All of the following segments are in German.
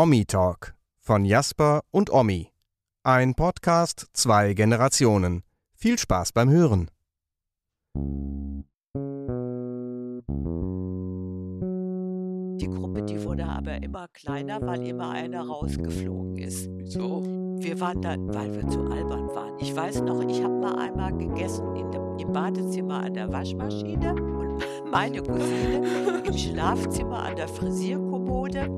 Omi Talk von Jasper und Omi. Ein Podcast zwei Generationen. Viel Spaß beim Hören. Die Gruppe, die wurde aber immer kleiner, weil immer einer rausgeflogen ist. Wieso? Wir waren dann, weil wir zu albern waren. Ich weiß noch, ich habe mal einmal gegessen in dem, im Badezimmer an der Waschmaschine und meine Cousine im Schlafzimmer an der Frisierkommode.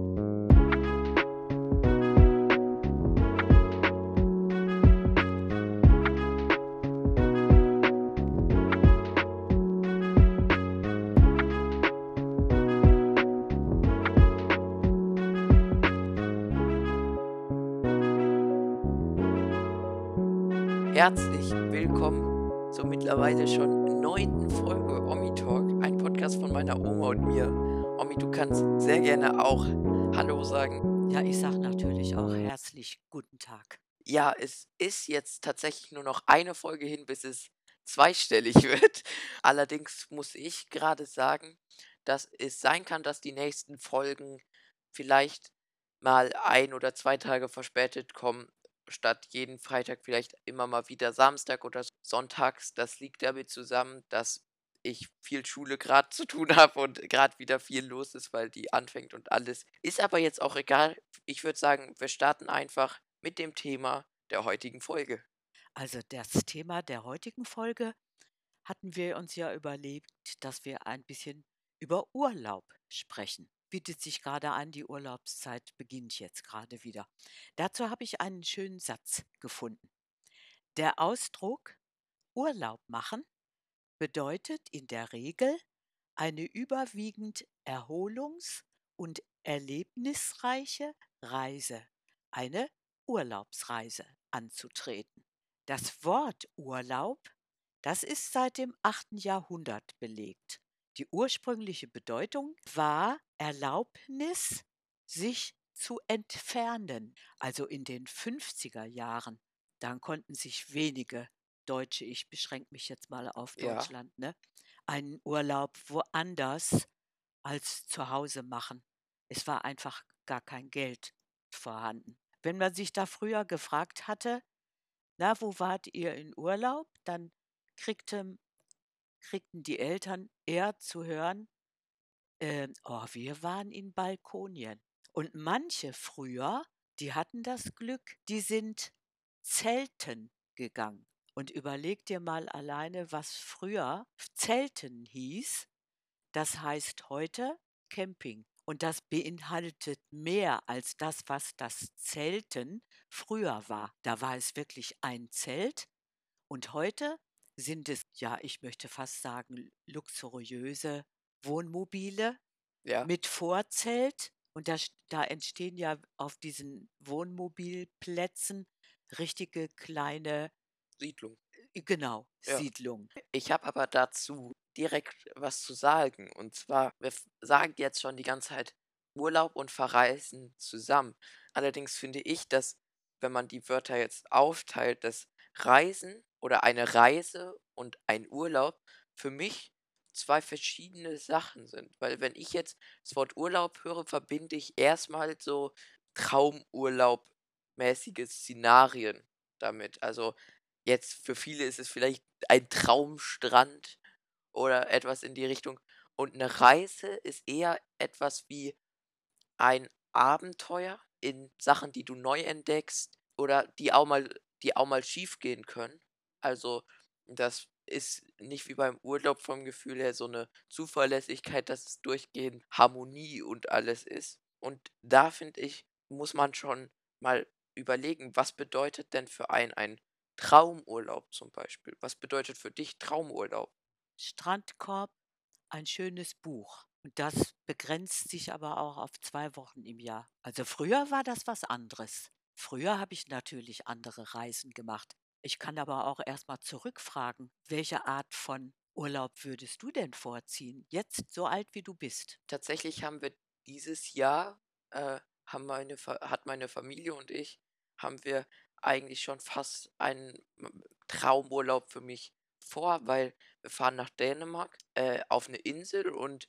Herzlich willkommen zur mittlerweile schon neunten Folge Omi Talk, ein Podcast von meiner Oma und mir. Omi, du kannst sehr gerne auch Hallo sagen. Ja, ich sage natürlich auch herzlich guten Tag. Ja, es ist jetzt tatsächlich nur noch eine Folge hin, bis es zweistellig wird. Allerdings muss ich gerade sagen, dass es sein kann, dass die nächsten Folgen vielleicht mal ein oder zwei Tage verspätet kommen, statt jeden Freitag vielleicht immer mal wieder Samstag oder Sonntags. Das liegt damit zusammen, dass ich viel Schule gerade zu tun habe und gerade wieder viel los ist, weil die anfängt und alles. Ist aber jetzt auch egal. Ich würde sagen, wir starten einfach mit dem Thema der heutigen Folge. Also das Thema der heutigen Folge hatten wir uns ja überlegt, dass wir ein bisschen über Urlaub sprechen. Bietet sich gerade an, die Urlaubszeit beginnt jetzt gerade wieder. Dazu habe ich einen schönen Satz gefunden. Der Ausdruck Urlaub machen bedeutet in der Regel eine überwiegend erholungs- und erlebnisreiche Reise, eine Urlaubsreise anzutreten. Das Wort Urlaub, das ist seit dem 8. Jahrhundert belegt. Die ursprüngliche Bedeutung war Erlaubnis, sich zu entfernen. Also in den 50er Jahren, dann konnten sich wenige Deutsche, ich beschränke mich jetzt mal auf Ja. Deutschland, ne, einen Urlaub woanders als zu Hause machen. Es war einfach gar kein Geld vorhanden. Wenn man sich da früher gefragt hatte, na, wo wart ihr in Urlaub, dann kriegte, kriegten die Eltern eher zu hören, ähm, oh, wir waren in Balkonien. Und manche früher, die hatten das Glück, die sind zelten gegangen. Und überleg dir mal alleine, was früher Zelten hieß. Das heißt heute Camping. Und das beinhaltet mehr als das, was das Zelten früher war. Da war es wirklich ein Zelt. Und heute sind es, ja, ich möchte fast sagen, luxuriöse Wohnmobile Ja, mit Vorzelt. Und da, da entstehen ja auf diesen Wohnmobilplätzen richtige kleine, Siedlung. äh, genau, Ja. Siedlungen. Ich habe aber dazu direkt was zu sagen. Und zwar, wir sagen jetzt schon die ganze Zeit Urlaub und Verreisen zusammen. Allerdings finde ich, dass, wenn man die Wörter jetzt aufteilt, dass Reisen oder eine Reise und ein Urlaub für mich zwei verschiedene Sachen sind. Weil wenn ich jetzt das Wort Urlaub höre, verbinde ich erstmal so Traumurlaub-mäßige Szenarien damit. Also Jetzt für viele ist es vielleicht ein Traumstrand oder etwas in die Richtung. Und eine Reise ist eher etwas wie ein Abenteuer in Sachen, die du neu entdeckst oder die auch mal, die auch mal schief gehen können. Also das ist nicht wie beim Urlaub vom Gefühl her so eine Zuverlässigkeit, dass es durchgehend Harmonie und alles ist. Und da finde ich, muss man schon mal überlegen, was bedeutet denn für einen ein Traumurlaub zum Beispiel? Was bedeutet für dich Traumurlaub? Strandkorb, ein schönes Buch. Und das begrenzt sich aber auch auf zwei Wochen im Jahr. Also früher war das was anderes. Früher habe ich natürlich andere Reisen gemacht. Ich kann aber auch erstmal zurückfragen, welche Art von Urlaub würdest du denn vorziehen? Jetzt so alt wie du bist. Tatsächlich haben wir dieses Jahr, äh, haben meine, hat meine Familie und ich, haben wir eigentlich schon fast einen m- Traumurlaub für mich vor, weil wir fahren nach Dänemark äh, auf eine Insel und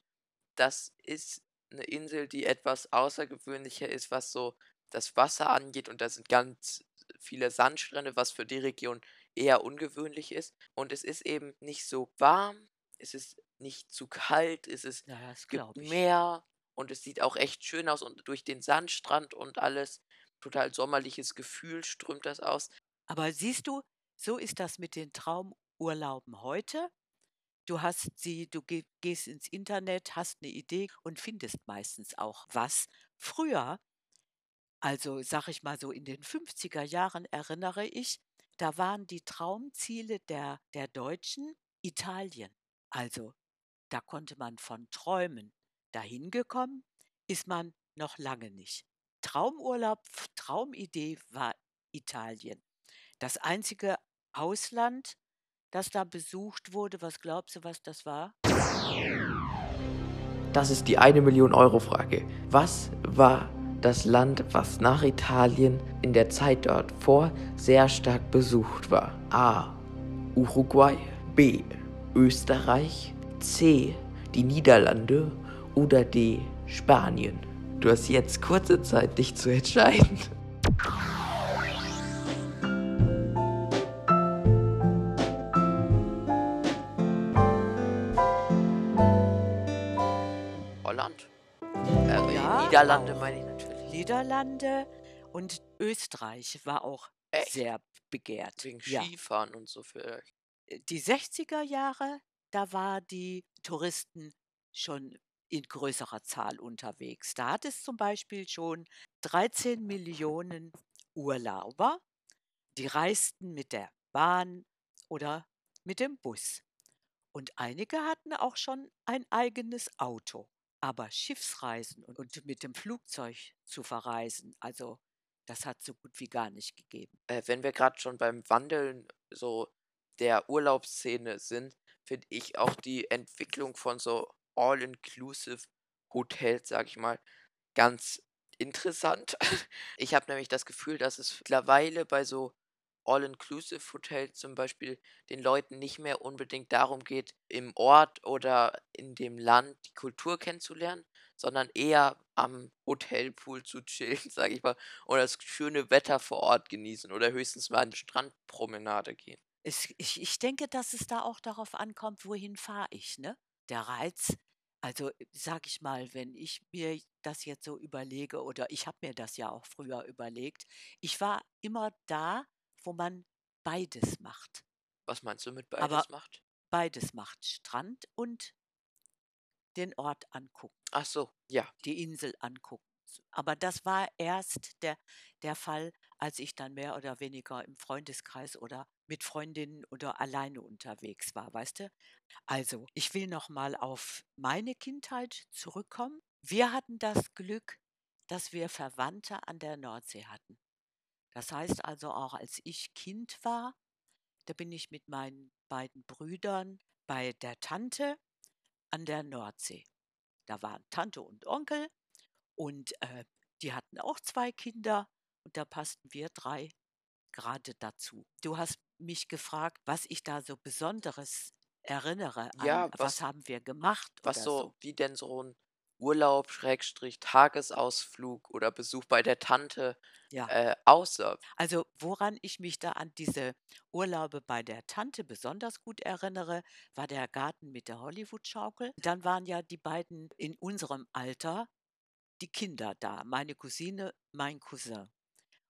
das ist 'ne Insel, die etwas außergewöhnlicher ist, was so das Wasser angeht und da sind ganz viele Sandstrände, was für die Region eher ungewöhnlich ist. Und es ist eben nicht so warm, es ist nicht zu kalt, es ist Ja, gibt. Meer und es sieht auch echt schön aus und durch den Sandstrand und alles, total sommerliches Gefühl strömt das aus. Aber siehst du, so ist das mit den Traumurlauben heute. Du hast sie du geh gehst ins Internet, hast 'ne Idee und findest meistens auch was. Früher, also, sage ich mal so in den 50er Jahren erinnere ich, da waren die Traumziele der der Deutschen Italien. Also, da konnte man von träumen. Dahin gekommen ist man noch lange nicht. Traumurlaub, Traumidee war Italien. Das einzige Ausland, das da besucht wurde, was glaubst du, was das war? Das ist die 1.000.000 €-Frage. Was war das Land, was nach Italien in der Zeit dort vor sehr stark besucht war? A: Uruguay, B: Österreich, C: die Niederlande oder D: Spanien? Du hast jetzt kurze Zeit, dich zu entscheiden. Holland? Äh, Ja, Niederlande meine ich. Niederlande und Österreich war auch Echt? sehr begehrt. Wegen Ja. Skifahren und so vielleicht. Äh, die 60er Jahre, da war die Touristen schon in größerer Zahl unterwegs. Da hat es zum Beispiel schon 13.000.000 Urlauber, die reisten mit der Bahn oder mit dem Bus. Und einige hatten auch schon ein eigenes Auto. Aber Schiffsreisen und und mit dem Flugzeug zu verreisen, also, das hat's so gut wie gar nicht gegeben. Äh, wenn wir grad schon beim Wandeln so der Urlaubsszene sind, finde ich auch die Entwicklung von so All-Inclusive-Hotels, sage ich mal, ganz interessant. Ich habe nämlich das Gefühl, dass es mittlerweile bei so All-Inclusive-Hotels zum Beispiel den Leuten nicht mehr unbedingt darum geht, im Ort oder in dem Land die Kultur kennenzulernen, sondern eher am Hotelpool zu chillen, sage ich mal, oder das schöne Wetter vor Ort genießen oder höchstens mal 'ne Strandpromenade gehen. Es ich ich denke, dass es da auch darauf ankommt, wohin fahre ich, ne? Der Reiz also, sage ich mal, wenn ich mir das jetzt so überlege oder ich habe mir das ja auch früher überlegt, ich war immer da, wo man beides macht. Was meinst du mit Aber beides macht? beides macht, Strand und den Ort angucken. Ach so, ja. Die Insel angucken. Aber das war erst der der Fall, als ich dann mehr oder weniger im Freundeskreis oder mit Freundinnen oder alleine unterwegs war, weißt du? Also, ich will noch mal auf meine Kindheit zurückkommen. Wir hatten das Glück, dass wir Verwandte an der Nordsee hatten. Das heißt also, auch als ich Kind war, da bin ich mit meinen beiden Brüdern bei der Tante an der Nordsee. Da waren Tante und Onkel und, äh, die hatten auch 2 Kinder und da passten wir 3 grade dazu. Du hast mich gefragt, was ich da so Besonderes erinnere an Ja, was was haben wir gemacht was so so. wie denn so 'n Urlaub Schrägstrich Tagesausflug oder Besuch bei der Tante, Ja. äh, aussah. Also, woran ich mich da an diese Urlaube bei der Tante besonders gut erinnere, war der Garten mit der Hollywood-Schaukel. Dann waren ja die beiden in unserem Alter die Kinder da, meine Cousine, mein Cousin.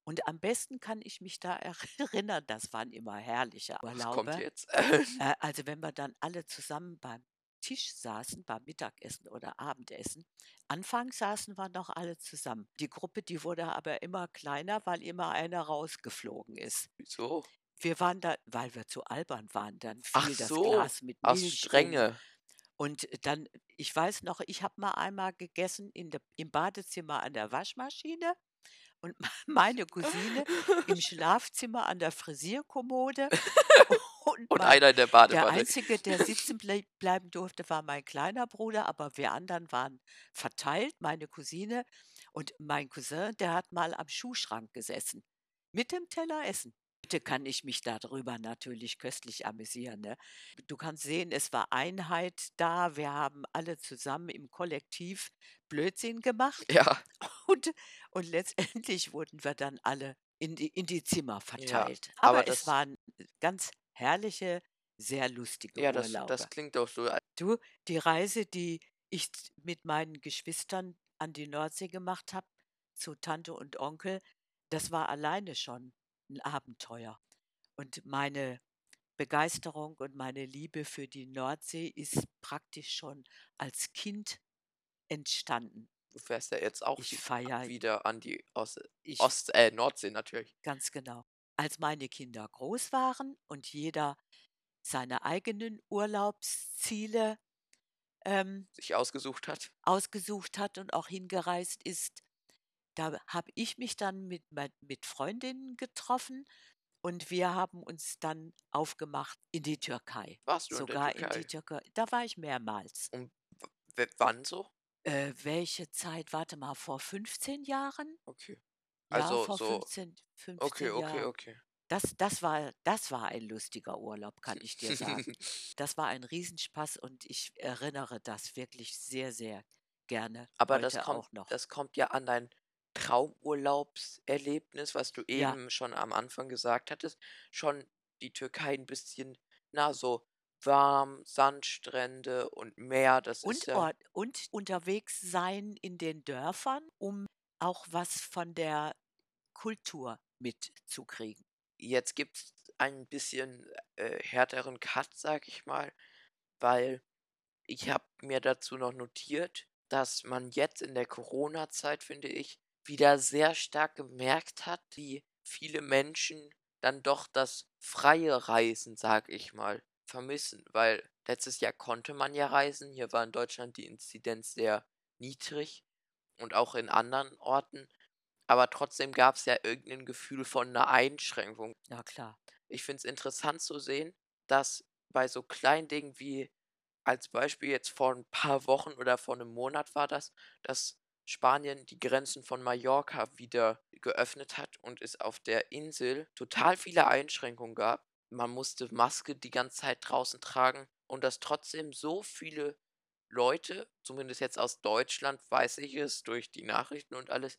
Und am besten kann ich mich da erinnern, das waren immer herrliche Was kommt Urlaube. jetzt? Äh, also, wenn wir dann alle zusammen beim Tisch saßen, beim Mittagessen oder Abendessen. Anfangs saßen wir noch alle zusammen. Die Gruppe, die wurde aber immer kleiner, weil immer einer rausgeflogen ist. Wieso? Wir waren da weil wir zu albern waren, dann Ach fiel das so, Glas mit aus Milch um. Strenge. Und dann ich weiß noch, ich habe mal einmal gegessen in der im Badezimmer an der Waschmaschine und meine Cousine im Schlafzimmer an der Frisierkommode und Und mein einer in der der Badewanne. Einzige, der sitzen blei bleiben durfte, war mein kleiner Bruder, aber wir anderen waren verteilt, meine Cousine und mein Cousin, der hat mal am Schuhschrank gesessen, mit dem Teller Essen. Heute kann ich mich darüber natürlich köstlich amüsieren. Ne? Du kannst sehen, es war Einheit da. Wir haben alle zusammen im Kollektiv Blödsinn gemacht Ja, und, und letztendlich wurden wir dann alle in die, in die Zimmer ja. verteilt. Aber Aber es das, waren ganz herrliche, sehr lustige ja, das, Urlaube. das klingt auch so. Du, die Reise, die ich mit meinen Geschwistern an die Nordsee gemacht habe, zu Tante und Onkel, das war alleine schon ein Abenteuer. Und meine Begeisterung und meine Liebe für die Nordsee ist praktisch schon als Kind entstanden. Du fährst ja jetzt auch Ich feiere, wieder an die Ost, Ost äh, Nordsee natürlich. ganz genau. Als meine Kinder groß waren und jeder seine eigenen Urlaubsziele ähm, Sich ausgesucht hat. ausgesucht hat und auch hingereist ist, da habe ich mich dann mit, mit Freundinnen getroffen und wir haben uns dann aufgemacht in die Türkei. Warst du in der Sogar in die Türkei? Türkei. Da war ich mehrmals. Und wann so? Äh, welche Zeit? Warte mal, vor 15 Jahren? Okay. Ja, Also vor so, 15, 15 okay, okay, Jahren. okay. Das, das, war, das war ein lustiger Urlaub, kann ich dir sagen. Das war ein Riesenspaß und ich erinnere das wirklich sehr, sehr gerne Aber das kommt, auch noch. das kommt ja an dein Traumurlaubserlebnis, was du Ja, eben schon am Anfang gesagt hattest, schon die Türkei ein bisschen, na, so warm, Sandstrände und Meer, das ist und, ja, Ort, und unterwegs sein in den Dörfern, um auch was von der Kultur mitzukriegen. jetzt gibt es ein bisschen äh, härteren Cut, sag ich mal, weil ich habe mir dazu noch notiert, dass man jetzt in der Corona-Zeit, finde ich, wieder sehr stark gemerkt hat, wie viele Menschen dann doch das freie Reisen, sag ich mal, vermissen. Weil letztes Jahr konnte man ja reisen. Hier war in Deutschland die Inzidenz sehr niedrig und auch in anderen Orten. Aber trotzdem gab es ja irgendein Gefühl von einer Einschränkung. Ja, klar. Ich finde es interessant zu sehen, dass bei so kleinen Dingen wie als Beispiel jetzt vor ein paar Wochen oder vor einem Monat war das, dass Spanien die Grenzen von Mallorca wieder geöffnet hat und es auf der Insel total viele Einschränkungen gab. Man musste Maske die ganze Zeit draußen tragen und dass trotzdem so viele Leute, zumindest jetzt aus Deutschland, weiß ich es durch die Nachrichten und alles,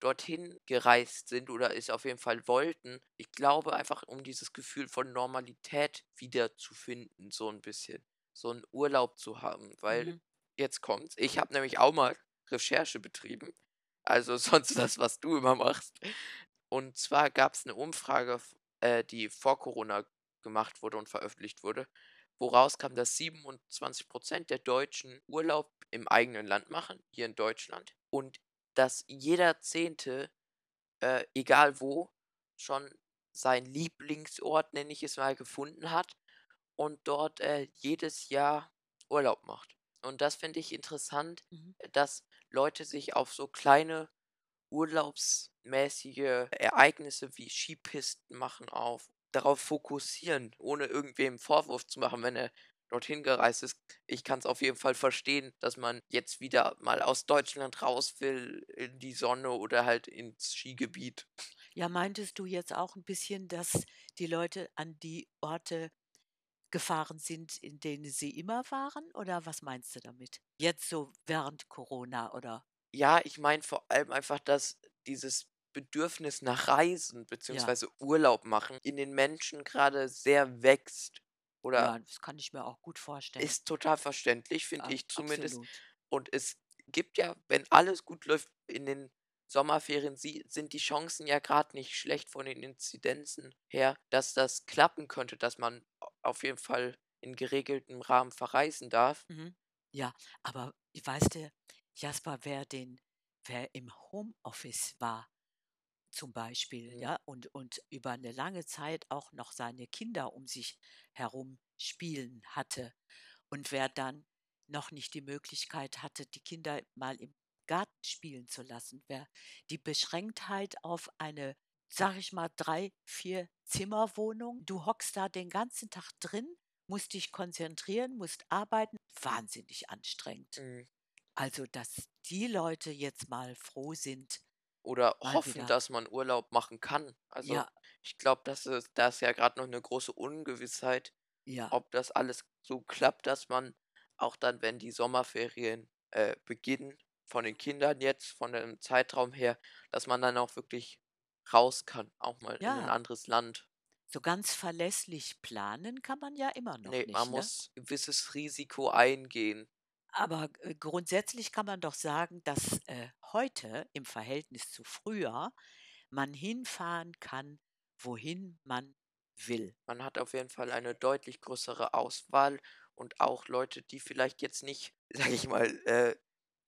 dorthin gereist sind oder es auf jeden Fall wollten. Ich glaube einfach, um dieses Gefühl von Normalität wiederzufinden, so ein bisschen. So einen Urlaub zu haben, weil Mhm. jetzt kommt's. Ich habe nämlich auch mal Recherche betrieben. Also sonst das, was du immer machst. Und zwar gab es eine Umfrage, äh, die vor Corona gemacht wurde und veröffentlicht wurde, woraus kam, dass 27% der Deutschen Urlaub im eigenen Land machen, hier in Deutschland. Und dass jeder Zehnte, äh, egal wo, schon seinen Lieblingsort, nenne ich es mal, gefunden hat und dort äh, jedes Jahr Urlaub macht. Und das finde ich interessant, Mhm. dass Leute sich auf so kleine urlaubsmäßige Ereignisse wie Skipisten machen auf, darauf fokussieren, ohne irgendwem Vorwurf zu machen, wenn er dorthin gereist ist. Ich kann es auf jeden Fall verstehen, dass man jetzt wieder mal aus Deutschland raus will, in die Sonne oder halt ins Skigebiet. Ja, meintest du jetzt auch ein bisschen, dass die Leute an die Orte gefahren sind, in denen sie immer waren? Oder was meinst du damit? Jetzt so während Corona oder? Ja, ich meine vor allem einfach, dass dieses Bedürfnis nach Reisen Ja, beziehungsweise Urlaub machen in den Menschen gerade sehr wächst. Oder ja, das kann ich mir auch gut vorstellen. ist total verständlich, finde Ab, ich zumindest. absolut. Und es gibt ja, wenn alles gut läuft in den Sommerferien, sind die Chancen ja gerade nicht schlecht von den Inzidenzen her, dass das klappen könnte, dass man au- auf jeden Fall in geregeltem Rahmen verreisen darf. Mhm. Ja, aber weißt du, Jasper, wer den, wer im Homeoffice war, zum Beispiel, Mhm. ja, und, und über eine lange Zeit auch noch seine Kinder um sich herum spielen hatte. Und wer dann noch nicht die Möglichkeit hatte, die Kinder mal im Garten spielen zu lassen, wer die Beschränktheit auf eine, sag ich mal, drei, vier Zimmerwohnung, du hockst da den ganzen Tag drin, musst dich konzentrieren, musst arbeiten, wahnsinnig anstrengend. Mhm. Also, dass die Leute jetzt mal froh sind, Oder hoffen, wieder dass man Urlaub machen kann. Also ja, ich ich glaube, das ist, da ist ja gerade noch eine große Ungewissheit, Ja. ob das alles so klappt, dass man auch dann, wenn die Sommerferien äh, beginnen, von den Kindern jetzt, von dem Zeitraum her, dass man dann auch wirklich raus kann, auch mal in ein Ja. anderes Land. So ganz verlässlich planen kann man ja immer noch Ne, nicht, man ne? muss 'n gewisses Risiko eingehen. Aber, äh, grundsätzlich kann man doch sagen, dass, äh, heute im Verhältnis zu früher man hinfahren kann, wohin man will. Man hat auf jeden Fall eine deutlich größere Auswahl und auch Leute, die vielleicht jetzt nicht, sage ich mal, äh,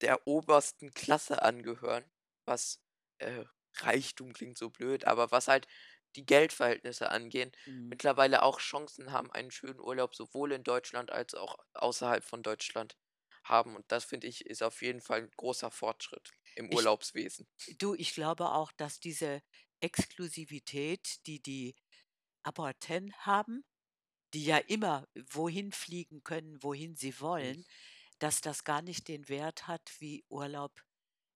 der obersten Klasse angehören, was, äh, Reichtum klingt so blöd, aber was halt die Geldverhältnisse angehen, Mhm. mittlerweile auch Chancen haben, einen schönen Urlaub sowohl in Deutschland als auch außerhalb von Deutschland haben. Und das finde ich, ist auf jeden Fall 'n großer Fortschritt im Ich Urlaubswesen. du, ich glaube auch, dass diese Exklusivität, die die Aborten haben, die ja immer wohin fliegen können, wohin sie Mhm. Dass das gar nicht den Wert hat wie Urlaub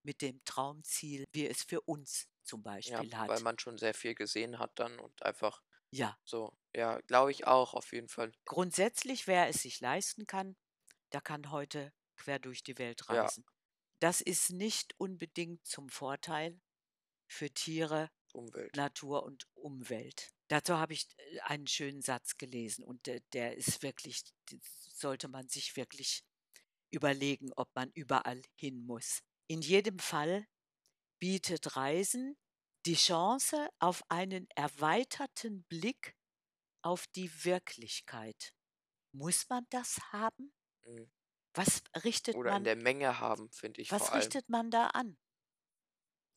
mit dem Traumziel, wie es für uns zum Ja, Beispiel weil hat. man schon sehr viel gesehen hat dann und einfach Ja. so ja, glaube ich auch auf jeden Fall. Grundsätzlich, wer es sich leisten kann, der kann heute quer durch die Welt Ja. reisen. Das ist nicht unbedingt zum Vorteil für Tiere, Umwelt. Natur und Umwelt. Dazu habe ich, äh, einen schönen Satz gelesen und der der ist wirklich sollte man sich wirklich überlegen, ob man überall hin muss. In jedem Fall bietet Reisen die Chance auf einen erweiterten Blick auf die Wirklichkeit. Muss man das haben? Mhm. Was richtet Oder in man der Menge haben, finde ich was richtet man da an?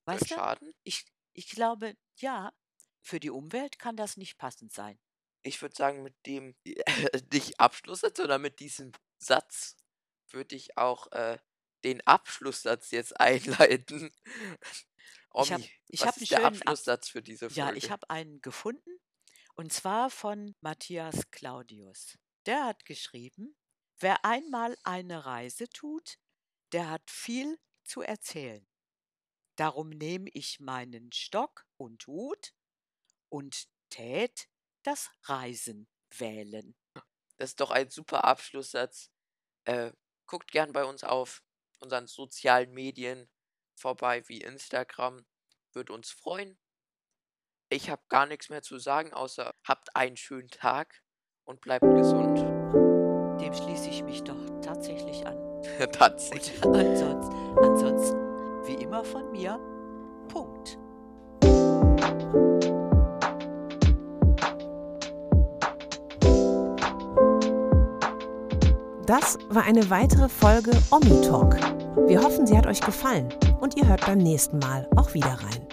Weißt du? Schaden? Ich ich glaube, ja, für die Umwelt kann das nicht passend sein. Ich würde sagen, mit dem nicht Abschlusssatz, sondern mit diesem Satz würde ich auch, äh, den Abschlusssatz jetzt einleiten. Ich habe ich was 'n ist der schönen Ab Abschlusssatz für diese ja, ich Folge? habe einen gefunden und zwar von Matthias Claudius. Der hat geschrieben: „Wer einmal eine Reise tut, der hat viel zu erzählen. Darum nehme ich meinen Stock und Hut und tät das Reisen wählen.“ Das ist doch ein super Abschlusssatz. Äh, guckt gern bei uns auf unseren sozialen Medien vorbei wie Instagram, würde uns freuen. Ich habe gar nix mehr zu sagen, außer habt einen schönen Tag und bleibt gesund. Dem schließe ich mich doch tatsächlich an. Tatsächlich. Und ansonst ansonsten wie immer von mir, Punkt. Das war eine weitere Folge Omi Talk. Wir hoffen, sie hat euch gefallen und ihr hört beim nächsten Mal auch wieder rein.